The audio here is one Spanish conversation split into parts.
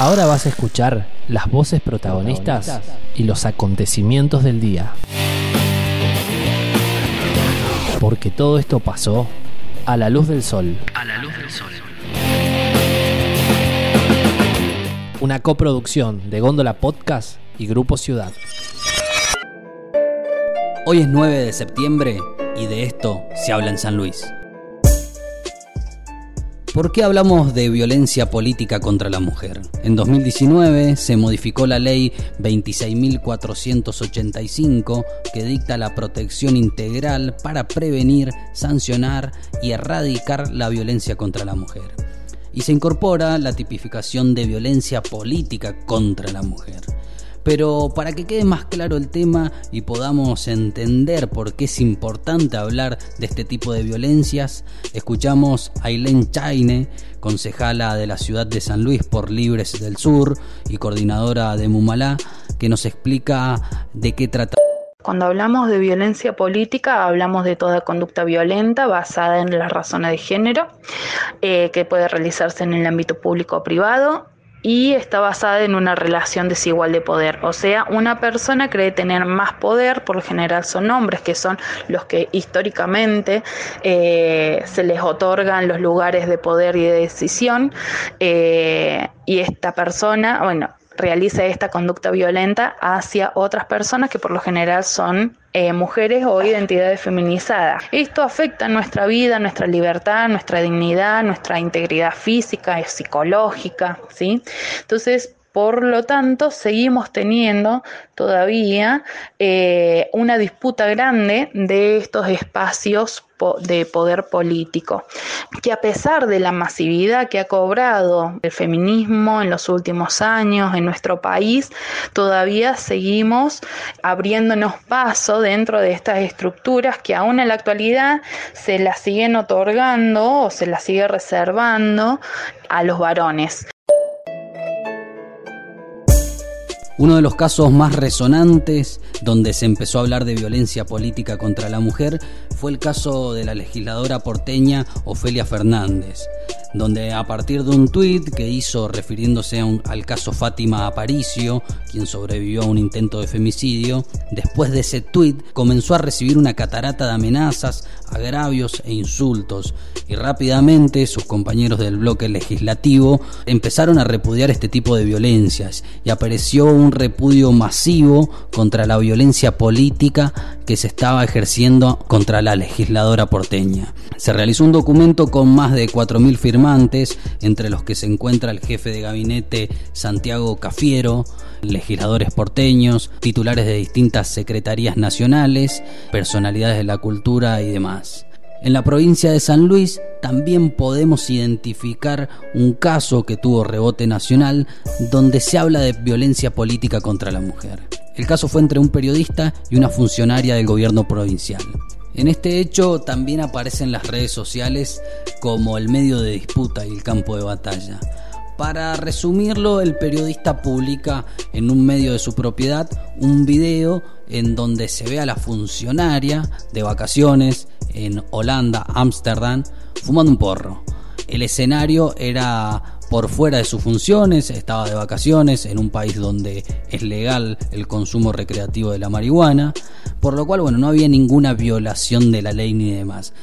Ahora vas a escuchar las voces protagonistas y los acontecimientos del día. Porque todo esto pasó a la luz del sol. A la luz del sol. Una coproducción de Góndola Podcast y Grupo Ciudad. Hoy es 9 de septiembre y de esto se habla en San Luis. ¿Por qué hablamos de violencia política contra la mujer? En 2019 se modificó la ley 26.485 que dicta la protección integral para prevenir, sancionar y erradicar la violencia contra la mujer. Y se incorpora la tipificación de violencia política contra la mujer. Pero para que quede más claro el tema y podamos entender por qué es importante hablar de este tipo de violencias, escuchamos a Aileen Chaine, concejala de la ciudad de San Luis por Libres del Sur y coordinadora de Mumalá, que nos explica de qué trata. Cuando hablamos de violencia política, hablamos de toda conducta violenta basada en las razones de género, eh, que puede realizarse en el ámbito público o privado y está basada en una relación desigual de poder. O sea, una persona cree tener más poder, por lo general son hombres, que son los que históricamente eh, se les otorgan los lugares de poder y de decisión, eh, y esta persona, bueno, realiza esta conducta violenta hacia otras personas que por lo general son eh, mujeres o identidades feminizadas. Esto afecta nuestra vida, nuestra libertad, nuestra dignidad, nuestra integridad física y psicológica, ¿sí? Entonces, por lo tanto, seguimos teniendo todavía eh, una disputa grande de estos espacios de poder político, que a pesar de la masividad que ha cobrado el feminismo en los últimos años en nuestro país, todavía seguimos abriéndonos paso dentro de estas estructuras que aún en la actualidad se las siguen otorgando o se las sigue reservando a los varones. Uno de los casos más resonantes donde se empezó a hablar de violencia política contra la mujer fue el caso de la legisladora porteña Ofelia Fernández, donde a partir de un tuit que hizo refiriéndose al caso Fátima Aparicio, quien sobrevivió a un intento de femicidio, después de ese tuit comenzó a recibir una catarata de amenazas, agravios e insultos, y rápidamente sus compañeros del bloque legislativo empezaron a repudiar este tipo de violencias y apareció un repudio masivo contra la violencia política que se estaba ejerciendo contra la legisladora porteña. Se realizó un documento con más de 4.000 entre los que se encuentra el jefe de gabinete Santiago Cafiero, legisladores porteños, titulares de distintas secretarías nacionales, personalidades de la cultura y demás. En la provincia de San Luis también podemos identificar un caso que tuvo rebote nacional donde se habla de violencia política contra la mujer. El caso fue entre un periodista y una funcionaria del gobierno provincial. En este hecho también aparecen las redes sociales como el medio de disputa y el campo de batalla. Para resumirlo, el periodista publica en un medio de su propiedad un video en donde se ve a la funcionaria de vacaciones en Holanda, Ámsterdam, fumando un porro. El escenario era por fuera de sus funciones, estaba de vacaciones en un país donde es legal el consumo recreativo de la marihuana, por lo cual bueno, no había ninguna violación de la ley ni demás.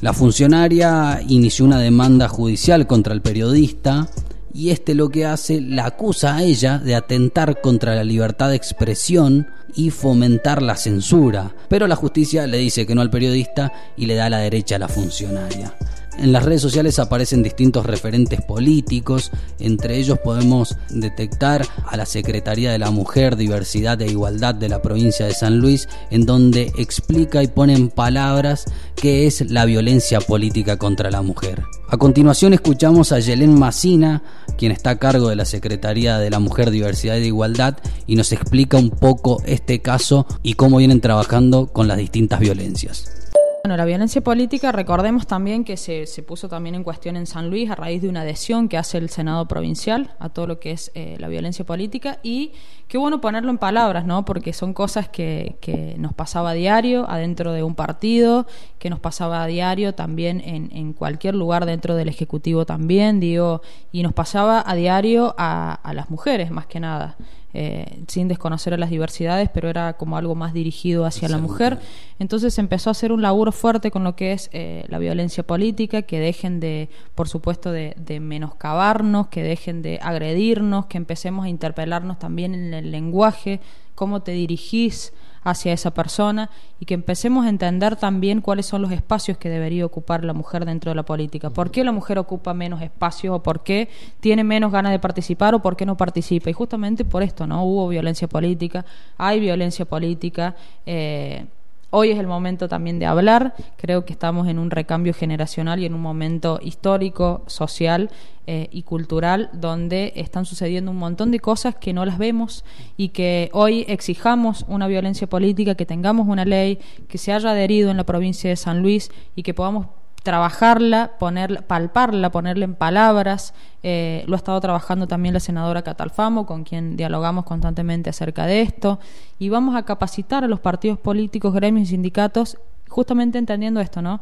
La funcionaria inició una demanda judicial contra el periodista y este lo que hace la acusa a ella de atentar contra la libertad de expresión y fomentar la censura, pero la justicia le dice que no al periodista y le da la derecha a la funcionaria. En las redes sociales aparecen distintos referentes políticos, entre ellos podemos detectar a la Secretaría de la Mujer, Diversidad e Igualdad de la provincia de San Luis, en donde explica y pone en palabras qué es la violencia política contra la mujer. A continuación escuchamos a Yelén Macina, quien está a cargo de la Secretaría de la Mujer, Diversidad e Igualdad, y nos explica un poco este caso y cómo vienen trabajando con las distintas violencias. Bueno, la violencia política, recordemos también que se, se, puso también en cuestión en San Luis a raíz de una adhesión que hace el Senado provincial a todo lo que es eh, la violencia política y qué bueno ponerlo en palabras, ¿no? Porque son cosas que, que, nos pasaba a diario adentro de un partido, que nos pasaba a diario también en, en cualquier lugar dentro del Ejecutivo también, digo, y nos pasaba a diario a, a las mujeres más que nada. Eh, sin desconocer a las diversidades, pero era como algo más dirigido hacia la mujer. Entonces empezó a hacer un laburo fuerte con lo que es eh, la violencia política, que dejen de, por supuesto, de, de, menoscabarnos, que dejen de agredirnos, que empecemos a interpelarnos también en el lenguaje, cómo te dirigís hacia esa persona y que empecemos a entender también cuáles son los espacios que debería ocupar la mujer dentro de la política. ¿Por qué la mujer ocupa menos espacios o por qué tiene menos ganas de participar o por qué no participa? Y justamente por esto, ¿no? Hubo violencia política, hay violencia política. Eh, Hoy es el momento también de hablar. Creo que estamos en un recambio generacional y en un momento histórico, social eh, y cultural donde están sucediendo un montón de cosas que no las vemos y que hoy exijamos una violencia política, que tengamos una ley, que se haya adherido en la provincia de San Luis y que podamos trabajarla, ponerla, palparla, ponerla en palabras. Eh, lo ha estado trabajando también la senadora Catalfamo, con quien dialogamos constantemente acerca de esto. Y vamos a capacitar a los partidos políticos, gremios y sindicatos, justamente entendiendo esto, ¿no?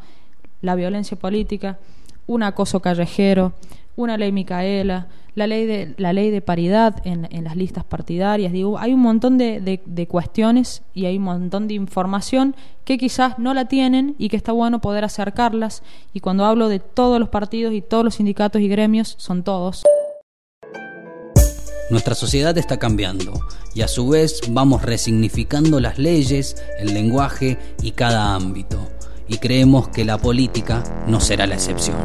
La violencia política, un acoso callejero, una ley Micaela, la ley de, la ley de paridad en, en las listas partidarias. Hay un montón de, de, de, cuestiones y hay un montón de información que quizás no la tienen y que está bueno poder acercarlas. Y cuando hablo de todos los partidos y todos los sindicatos y gremios, son todos. Nuestra sociedad está cambiando y a su vez vamos resignificando las leyes, el lenguaje y cada ámbito. Y creemos que la política no será la excepción.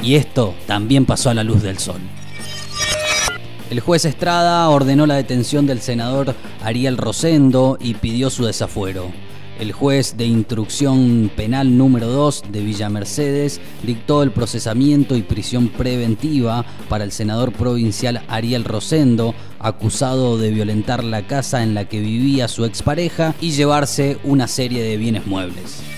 Y esto también pasó a la luz del sol. El juez Estrada ordenó la detención del senador Ariel Rosendo y pidió su desafuero. El juez de instrucción penal número 2 de Villa Mercedes dictó el procesamiento y prisión preventiva para el senador provincial Ariel Rosendo, acusado de violentar la casa en la que vivía su expareja y llevarse una serie de bienes muebles.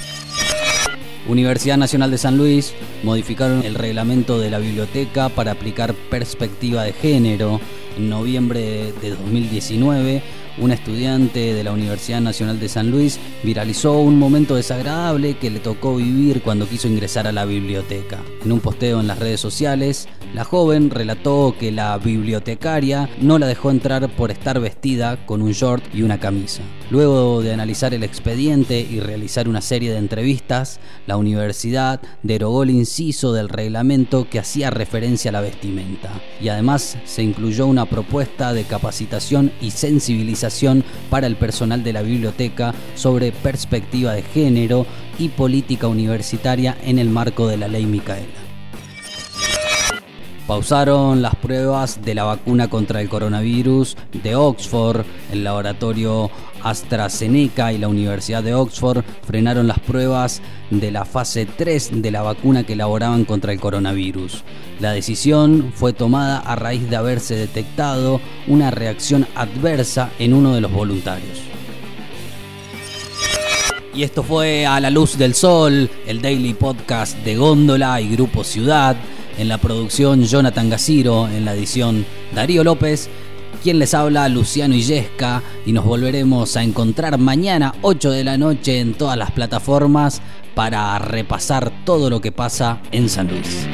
Universidad Nacional de San Luis modificaron el reglamento de la biblioteca para aplicar perspectiva de género. En noviembre de 2019, una estudiante de la Universidad Nacional de San Luis viralizó un momento desagradable que le tocó vivir cuando quiso ingresar a la biblioteca. En un posteo en las redes sociales, la joven relató que la bibliotecaria no la dejó entrar por estar vestida con un short y una camisa. Luego de analizar el expediente y realizar una serie de entrevistas, la universidad derogó el inciso del reglamento que hacía referencia a la vestimenta. Y además se incluyó una propuesta de capacitación y sensibilización para el personal de la biblioteca sobre perspectiva de género y política universitaria en el marco de la ley Micaela. Pausaron las pruebas de la vacuna contra el coronavirus de Oxford, el laboratorio AstraZeneca y la Universidad de Oxford frenaron las pruebas de la fase 3 de la vacuna que elaboraban contra el coronavirus. La decisión fue tomada a raíz de haberse detectado una reacción adversa en uno de los voluntarios. Y esto fue A la Luz del Sol, el daily podcast de Góndola y Grupo Ciudad. En la producción Jonathan Gaciro, en la edición Darío López, quien les habla Luciano Illesca y nos volveremos a encontrar mañana 8 de la noche en todas las plataformas para repasar todo lo que pasa en San Luis.